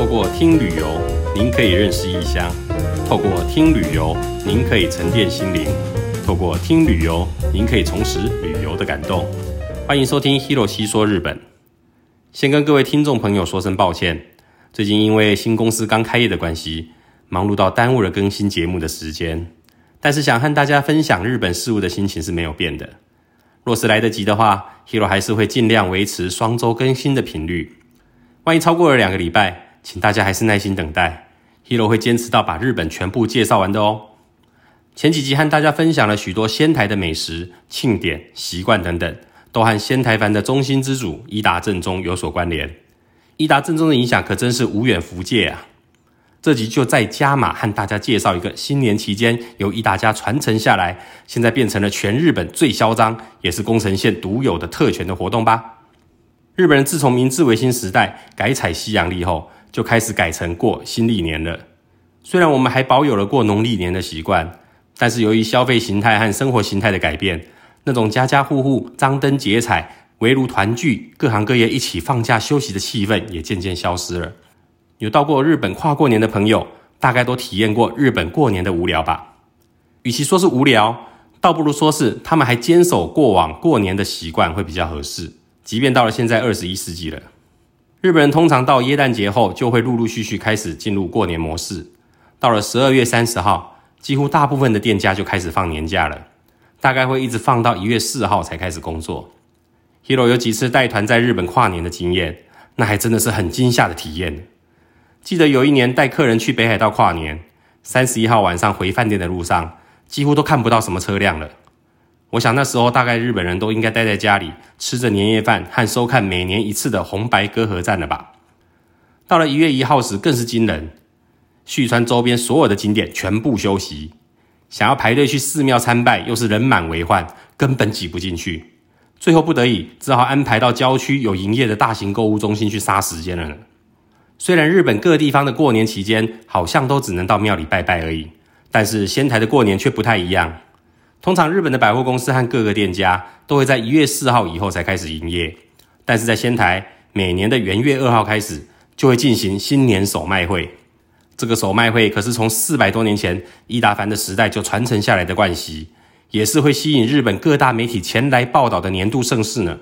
透过听旅游，您可以认识异乡；透过听旅游，您可以沉淀心灵；透过听旅游，您可以重拾旅游的感动。欢迎收听 Hiro 西说日本。先跟各位听众朋友说声抱歉，最近因为新公司刚开业的关系，忙碌到耽误了更新节目的时间。但是想和大家分享日本事物的心情是没有变的。若是来得及的话，Hiro 还是会尽量维持双周更新的频率。万一超过了两个礼拜，请大家还是耐心等待，Hero 会坚持到把日本全部介绍完的哦。前几集和大家分享了许多仙台的美食、庆典、习惯等等，都和仙台藩的中心之主伊达正宗有所关联。伊达正宗的影响可真是无远弗届啊！这集就再加码和大家介绍一个新年期间由伊达家传承下来，现在变成了全日本最嚣张，也是宫城县独有的特权的活动吧。日本人自从明治维新时代改采西洋历后，就开始改成过新历年了。虽然我们还保有了过农历年的习惯，但是由于消费形态和生活形态的改变，那种家家户户张灯结彩、围炉团聚、各行各业一起放假休息的气氛也渐渐消失了。有到过日本跨过年的朋友，大概都体验过日本过年的无聊吧？与其说是无聊，倒不如说是他们还坚守过往过年的习惯会比较合适。即便到了现在二十一世纪了，日本人通常到耶诞节后就会陆陆续续开始进入过年模式。到了十二月三十号，几乎大部分的店家就开始放年假了，大概会一直放到一月四号才开始工作。Hiro 有几次带团在日本跨年的经验，那还真的是很惊吓的体验。记得有一年带客人去北海道跨年，三十一号晚上回饭店的路上，几乎都看不到什么车辆了。我想那时候大概日本人都应该待在家里，吃着年夜饭和收看每年一次的红白歌合战了吧。到了一月一号时更是惊人，旭川周边所有的景点全部休息，想要排队去寺庙参拜又是人满为患，根本挤不进去。最后不得已只好安排到郊区有营业的大型购物中心去杀时间了呢。虽然日本各地方的过年期间好像都只能到庙里拜拜而已，但是仙台的过年却不太一样。通常日本的百货公司和各个店家都会在一月四号以后才开始营业，但是在仙台每年的元月二号开始就会进行新年首卖会。这个首卖会可是从四百多年前伊达凡的时代就传承下来的惯习，也是会吸引日本各大媒体前来报道的年度盛事呢。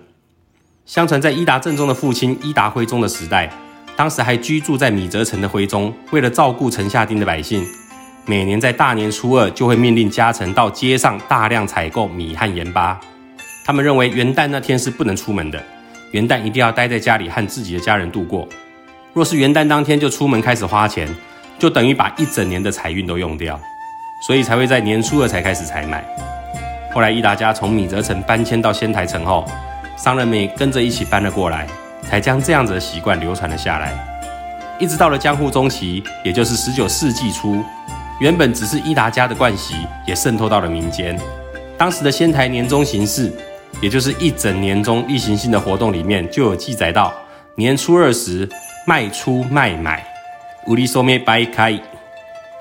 相传在伊达正宗的父亲伊达辉宗的时代。当时还居住在米泽城的徽宗，为了照顾城下町的百姓，每年在大年初二就会命令家臣到街上大量采购米和盐巴。他们认为元旦那天是不能出门的，元旦一定要待在家里和自己的家人度过。若是元旦当天就出门开始花钱，就等于把一整年的财运都用掉，所以才会在年初二才开始采买。后来伊达家从米泽城搬迁到仙台城后，商人们也跟着一起搬了过来。才将这样子的习惯流传了下来，一直到了江户中期，也就是十九世纪初，原本只是伊达家的惯习，也渗透到了民间。当时的仙台年终行事，也就是一整年中例行性的活动里面，就有记载到年初二时卖出卖买，无力收灭掰开，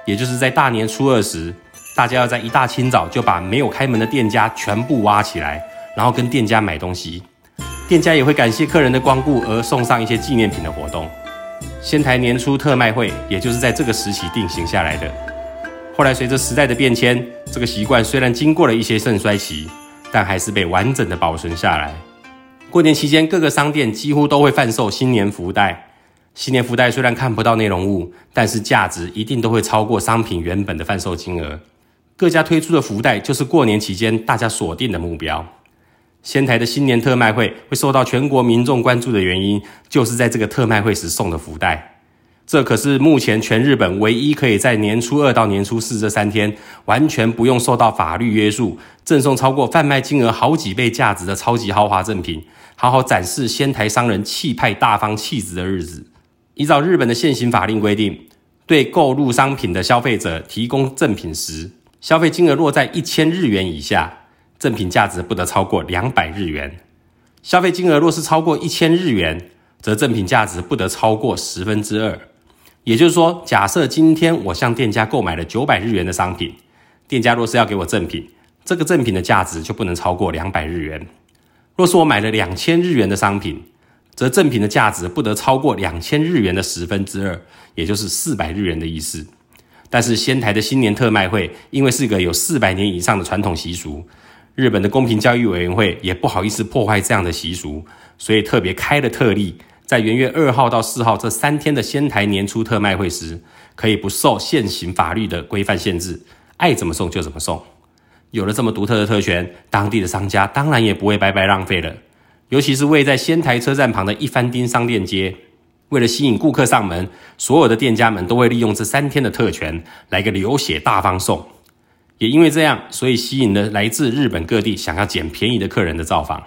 也就是在大年初二时，大家要在一大清早就把没有开门的店家全部挖起来，然后跟店家买东西。店家也会感谢客人的光顾而送上一些纪念品的活动。仙台年初特卖会，也就是在这个时期定型下来的。后来随着时代的变迁，这个习惯虽然经过了一些盛衰期，但还是被完整的保存下来。过年期间，各个商店几乎都会贩售新年福袋。新年福袋虽然看不到内容物，但是价值一定都会超过商品原本的贩售金额。各家推出的福袋，就是过年期间大家锁定的目标。仙台的新年特卖会会受到全国民众关注的原因，就是在这个特卖会时送的福袋。这可是目前全日本唯一可以在年初二到年初四这三天，完全不用受到法律约束，赠送超过贩卖金额好几倍价值的超级豪华赠品，好好展示仙台商人气派大方气质的日子。依照日本的现行法令规定，对购入商品的消费者提供赠品时，消费金额落在一千日元以下。赠品价值不得超过两百日元，消费金额若是超过一千日元，则赠品价值不得超过十分之二。也就是说，假设今天我向店家购买了九百日元的商品，店家若是要给我赠品，这个赠品的价值就不能超过两百日元。若是我买了两千日元的商品，则赠品的价值不得超过两千日元的十分之二，也就是四百日元的意思。但是仙台的新年特卖会，因为是个有四百年以上的传统习俗，日本的公平交易委员会也不好意思破坏这样的习俗，所以特别开了特例，在元月二号到四号这三天的仙台年初特卖会时，可以不受现行法律的规范限制，爱怎么送就怎么送。有了这么独特的特权，当地的商家当然也不会白白浪费了。尤其是位在仙台车站旁的一番町商店街，为了吸引顾客上门，所有的店家们都会利用这三天的特权来个流血大方送。也因为这样，所以吸引了来自日本各地想要捡便宜的客人的造访。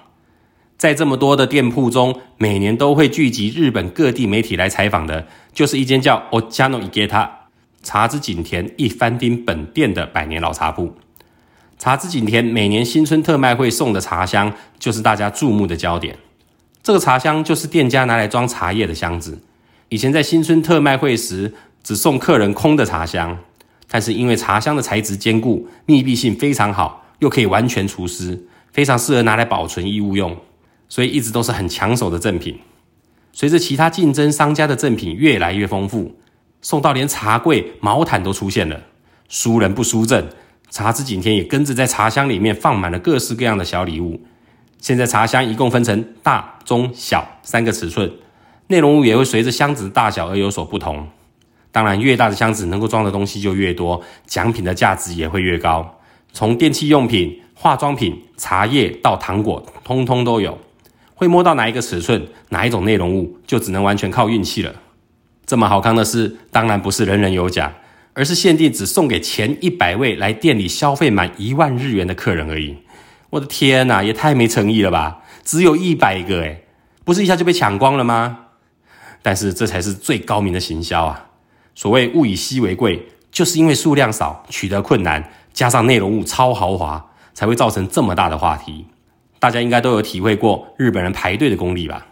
在这么多的店铺中，每年都会聚集日本各地媒体来采访的，就是一间叫 Ochano Igeta 茶之井田一番町本店的百年老茶铺。茶之井田每年新春特卖会送的茶香，就是大家注目的焦点。这个茶香就是店家拿来装茶叶的箱子。以前在新春特卖会时，只送客人空的茶香，但是因为茶香的材质坚固、密闭性非常好，又可以完全除湿，非常适合拿来保存衣物用，所以一直都是很抢手的赠品。随着其他竞争商家的赠品越来越丰富，送到连茶柜、毛毯都出现了，输人不输阵。茶之景天也跟着在茶箱里面放满了各式各样的小礼物。现在茶箱一共分成大、中、小三个尺寸，内容物也会随着箱子的大小而有所不同。当然，越大的箱子能够装的东西就越多，奖品的价值也会越高。从电器用品、化妆品、茶叶到糖果，通通都有。会摸到哪一个尺寸、哪一种内容物，就只能完全靠运气了。这么好康的事，当然不是人人有奖。而是限定只送给前一百位来店里消费满一万日元的客人而已。我的天哪，也太没诚意了吧！只有一百个，诶不是一下就被抢光了吗？但是这才是最高明的行销啊！所谓物以稀为贵，就是因为数量少、取得困难，加上内容物超豪华，才会造成这么大的话题。大家应该都有体会过日本人排队的功力吧？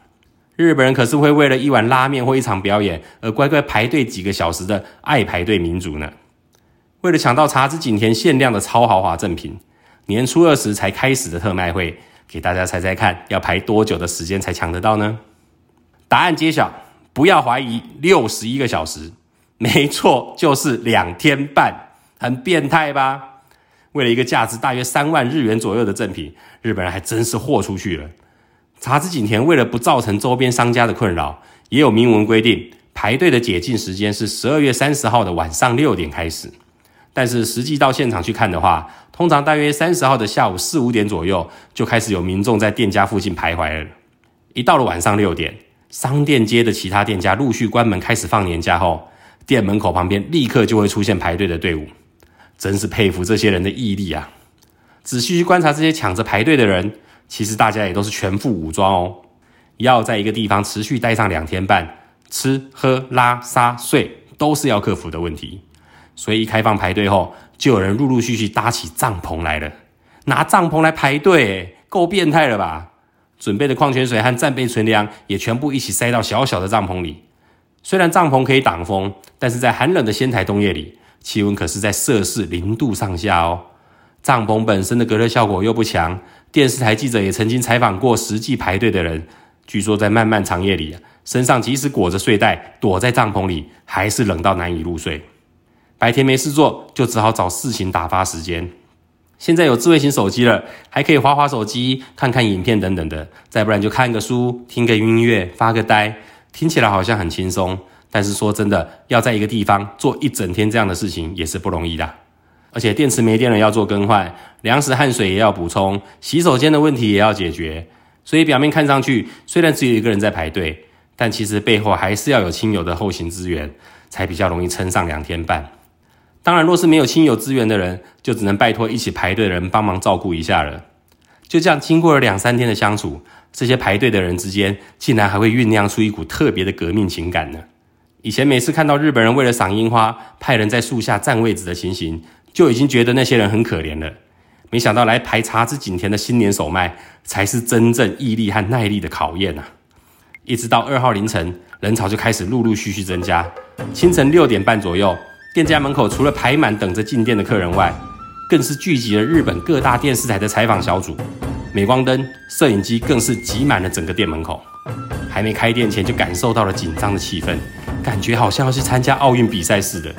日本人可是会为了一碗拉面或一场表演而乖乖排队几个小时的爱排队民族呢。为了抢到茶之井田限量的超豪华赠品，年初二时才开始的特卖会，给大家猜猜看，要排多久的时间才抢得到呢？答案揭晓，不要怀疑，六十一个小时，没错，就是两天半，很变态吧？为了一个价值大约三万日元左右的赠品，日本人还真是豁出去了。茶之井田为了不造成周边商家的困扰，也有明文规定，排队的解禁时间是十二月三十号的晚上六点开始。但是实际到现场去看的话，通常大约三十号的下午四五点左右，就开始有民众在店家附近徘徊了。一到了晚上六点，商店街的其他店家陆续关门开始放年假后，店门口旁边立刻就会出现排队的队伍。真是佩服这些人的毅力啊！仔细去观察这些抢着排队的人。其实大家也都是全副武装哦，要在一个地方持续待上两天半，吃喝拉撒睡都是要克服的问题。所以一开放排队后，就有人陆陆续续搭起帐篷来了，拿帐篷来排队，够变态了吧？准备的矿泉水和战备存粮也全部一起塞到小小的帐篷里。虽然帐篷可以挡风，但是在寒冷的仙台冬夜里，气温可是在摄氏零度上下哦。帐篷本身的隔热效果又不强。电视台记者也曾经采访过实际排队的人，据说在漫漫长夜里，身上即使裹着睡袋，躲在帐篷里，还是冷到难以入睡。白天没事做，就只好找事情打发时间。现在有智慧型手机了，还可以滑滑手机、看看影片等等的，再不然就看个书、听个音乐、发个呆，听起来好像很轻松。但是说真的，要在一个地方做一整天这样的事情，也是不容易的。而且电池没电了要做更换，粮食和水也要补充，洗手间的问题也要解决。所以表面看上去虽然只有一个人在排队，但其实背后还是要有亲友的后勤资源，才比较容易撑上两天半。当然，若是没有亲友资源的人，就只能拜托一起排队的人帮忙照顾一下了。就这样，经过了两三天的相处，这些排队的人之间竟然还会酝酿出一股特别的革命情感呢。以前每次看到日本人为了赏樱花，派人在树下占位置的情形。就已经觉得那些人很可怜了，没想到来排茶之井田的新年首卖，才是真正毅力和耐力的考验呐！一直到二号凌晨，人潮就开始陆陆续续增加。清晨六点半左右，店家门口除了排满等着进店的客人外，更是聚集了日本各大电视台的采访小组，镁光灯、摄影机更是挤满了整个店门口。还没开店前就感受到了紧张的气氛，感觉好像要去参加奥运比赛似的。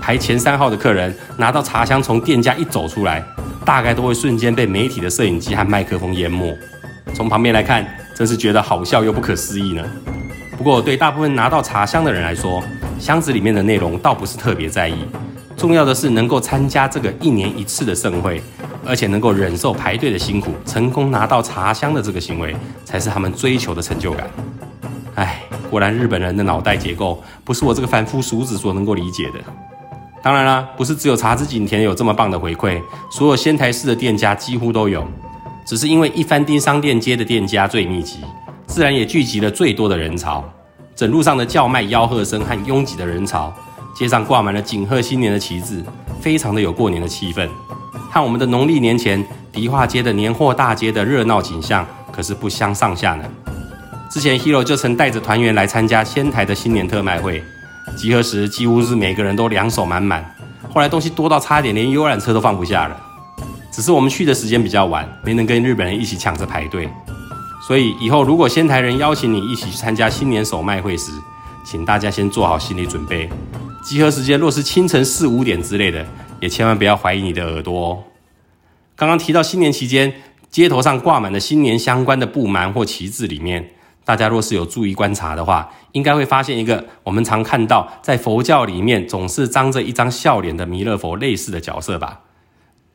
排前三号的客人拿到茶香从店家一走出来，大概都会瞬间被媒体的摄影机和麦克风淹没。从旁边来看，真是觉得好笑又不可思议呢。不过对大部分拿到茶香的人来说，箱子里面的内容倒不是特别在意，重要的是能够参加这个一年一次的盛会。而且能够忍受排队的辛苦，成功拿到茶香的这个行为，才是他们追求的成就感。唉，果然日本人的脑袋结构不是我这个凡夫俗子所能够理解的。当然啦，不是只有茶之井田有这么棒的回馈，所有仙台市的店家几乎都有。只是因为一番町商店街的店家最密集，自然也聚集了最多的人潮。整路上的叫卖、吆喝声和拥挤的人潮，街上挂满了锦贺新年的旗帜，非常的有过年的气氛。和我们的农历年前迪化街的年货大街的热闹景象，可是不相上下呢。之前 Hero 就曾带着团员来参加仙台的新年特卖会，集合时几乎是每个人都两手满满。后来东西多到差点连游览车都放不下了。只是我们去的时间比较晚，没能跟日本人一起抢着排队。所以以后如果仙台人邀请你一起去参加新年首卖会时，请大家先做好心理准备。集合时间若是清晨四五点之类的。也千万不要怀疑你的耳朵哦。刚刚提到新年期间，街头上挂满了新年相关的布幔或旗帜，里面大家若是有注意观察的话，应该会发现一个我们常看到在佛教里面总是张着一张笑脸的弥勒佛类似的角色吧？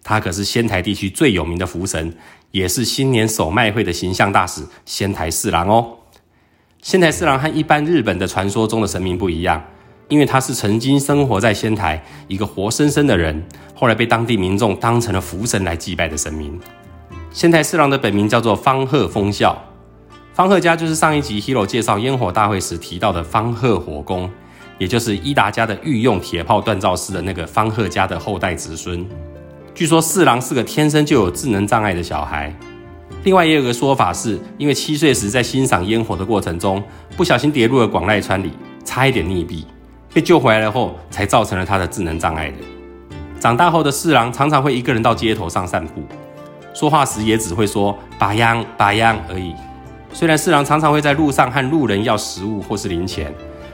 他可是仙台地区最有名的福神，也是新年首卖会的形象大使——仙台四郎哦。仙台四郎和一般日本的传说中的神明不一样。因为他是曾经生活在仙台一个活生生的人，后来被当地民众当成了福神来祭拜的神明。仙台四郎的本名叫做方鹤丰孝，方贺家就是上一集 Hero 介绍烟火大会时提到的方贺火攻，也就是伊达家的御用铁炮锻造师的那个方贺家的后代子孙。据说四郎是个天生就有智能障碍的小孩，另外也有个说法是因为七岁时在欣赏烟火的过程中不小心跌入了广濑川里，差一点溺毙。被救回来了后，才造成了他的智能障碍的。长大后的四郎常常会一个人到街头上散步，说话时也只会说“把央把央”而已。虽然四郎常常会在路上和路人要食物或是零钱，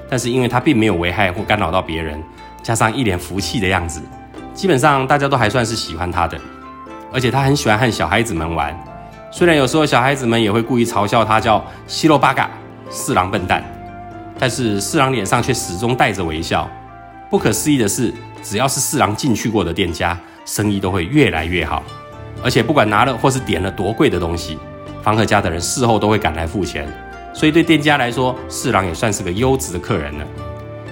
但是因为他并没有危害或干扰到别人，加上一脸福气的样子，基本上大家都还算是喜欢他的。而且他很喜欢和小孩子们玩，虽然有时候小孩子们也会故意嘲笑他叫“西罗巴嘎”四郎笨蛋。但是四郎脸上却始终带着微笑。不可思议的是，只要是四郎进去过的店家，生意都会越来越好。而且不管拿了或是点了多贵的东西，方鹤家的人事后都会赶来付钱。所以对店家来说，四郎也算是个优质的客人了。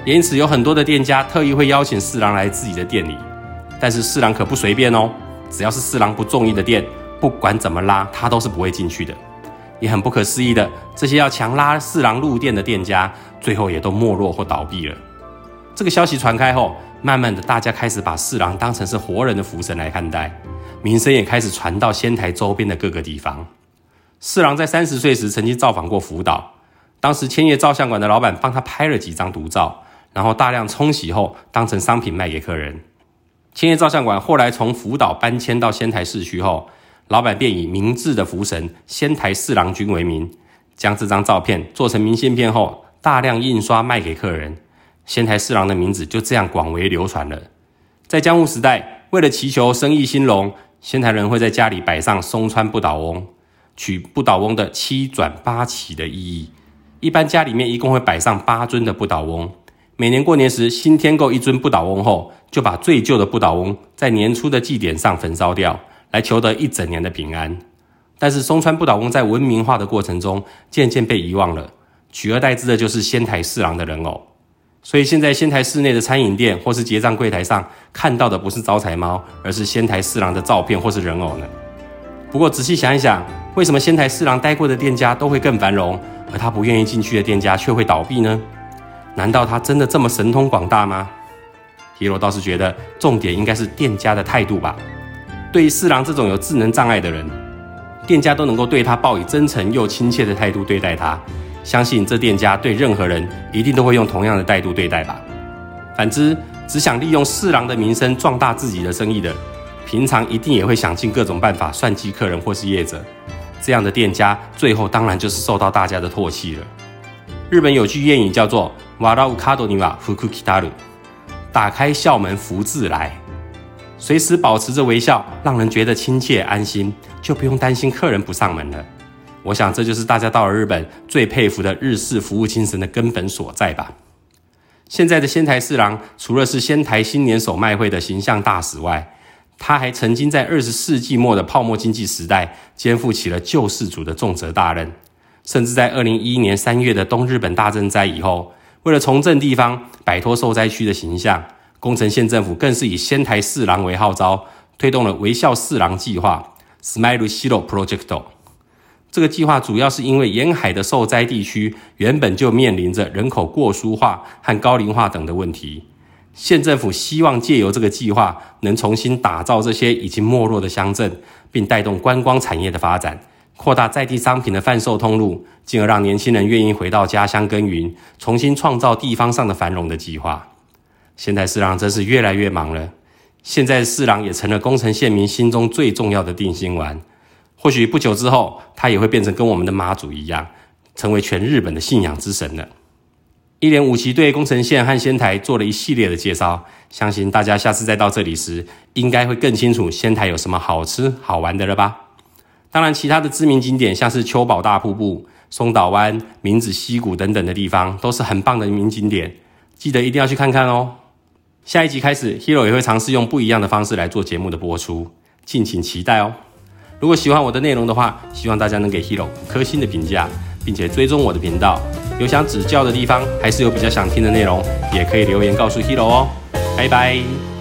因此有很多的店家特意会邀请四郎来自己的店里。但是四郎可不随便哦，只要是四郎不中意的店，不管怎么拉，他都是不会进去的。也很不可思议的，这些要强拉四郎入店的店家。最后也都没落或倒闭了。这个消息传开后，慢慢的大家开始把四郎当成是活人的福神来看待，名声也开始传到仙台周边的各个地方。四郎在三十岁时曾经造访过福岛，当时千叶照相馆的老板帮他拍了几张独照，然后大量冲洗后当成商品卖给客人。千叶照相馆后来从福岛搬迁到仙台市区后，老板便以明治的福神仙台四郎君为名，将这张照片做成明信片后。大量印刷卖给客人，仙台四郎的名字就这样广为流传了。在江户时代，为了祈求生意兴隆，仙台人会在家里摆上松川不倒翁，取不倒翁的七转八起的意义。一般家里面一共会摆上八尊的不倒翁。每年过年时，新添购一尊不倒翁后，就把最旧的不倒翁在年初的祭典上焚烧掉，来求得一整年的平安。但是松川不倒翁在文明化的过程中，渐渐被遗忘了。取而代之的就是仙台四郎的人偶，所以现在仙台市内的餐饮店或是结账柜台上看到的不是招财猫，而是仙台四郎的照片或是人偶呢。不过仔细想一想，为什么仙台四郎待过的店家都会更繁荣，而他不愿意进去的店家却会倒闭呢？难道他真的这么神通广大吗叶罗倒是觉得重点应该是店家的态度吧。对于四郎这种有智能障碍的人，店家都能够对他报以真诚又亲切的态度对待他。相信这店家对任何人一定都会用同样的态度对待吧。反之，只想利用四郎的名声壮大自己的生意的，平常一定也会想尽各种办法算计客人或是业者。这样的店家，最后当然就是受到大家的唾弃了。日本有句谚语叫做“瓦拉乌卡多尼瓦福库基达鲁”，打开校门福自来，随时保持着微笑，让人觉得亲切安心，就不用担心客人不上门了。我想这就是大家到了日本最佩服的日式服务精神的根本所在吧。现在的仙台四郎除了是仙台新年手卖会的形象大使外，他还曾经在二十世纪末的泡沫经济时代肩负起了救世主的重责大任。甚至在二零一一年三月的东日本大震灾以后，为了重振地方、摆脱受灾区的形象，宫城县政府更是以仙台四郎为号召，推动了微笑四郎计划 （Smile Shiro Project）。这个计划主要是因为沿海的受灾地区原本就面临着人口过疏化和高龄化等的问题，县政府希望借由这个计划，能重新打造这些已经没落的乡镇，并带动观光产业的发展。扩大在地商品的贩售通路，进而让年轻人愿意回到家乡耕耘，重新创造地方上的繁荣的计划。现在四郎真是越来越忙了。现在四郎也成了宫城县民心中最重要的定心丸。或许不久之后，他也会变成跟我们的妈祖一样，成为全日本的信仰之神了。一连五期对宫城县和仙台做了一系列的介绍，相信大家下次再到这里时，应该会更清楚仙台有什么好吃好玩的了吧。当然，其他的知名景点，像是秋宝大瀑布、松岛湾、明子溪谷等等的地方，都是很棒的名景点，记得一定要去看看哦。下一集开始，Hero 也会尝试用不一样的方式来做节目的播出，敬请期待哦。如果喜欢我的内容的话，希望大家能给 Hero 五颗星的评价，并且追踪我的频道。有想指教的地方，还是有比较想听的内容，也可以留言告诉 Hero 哦。拜拜。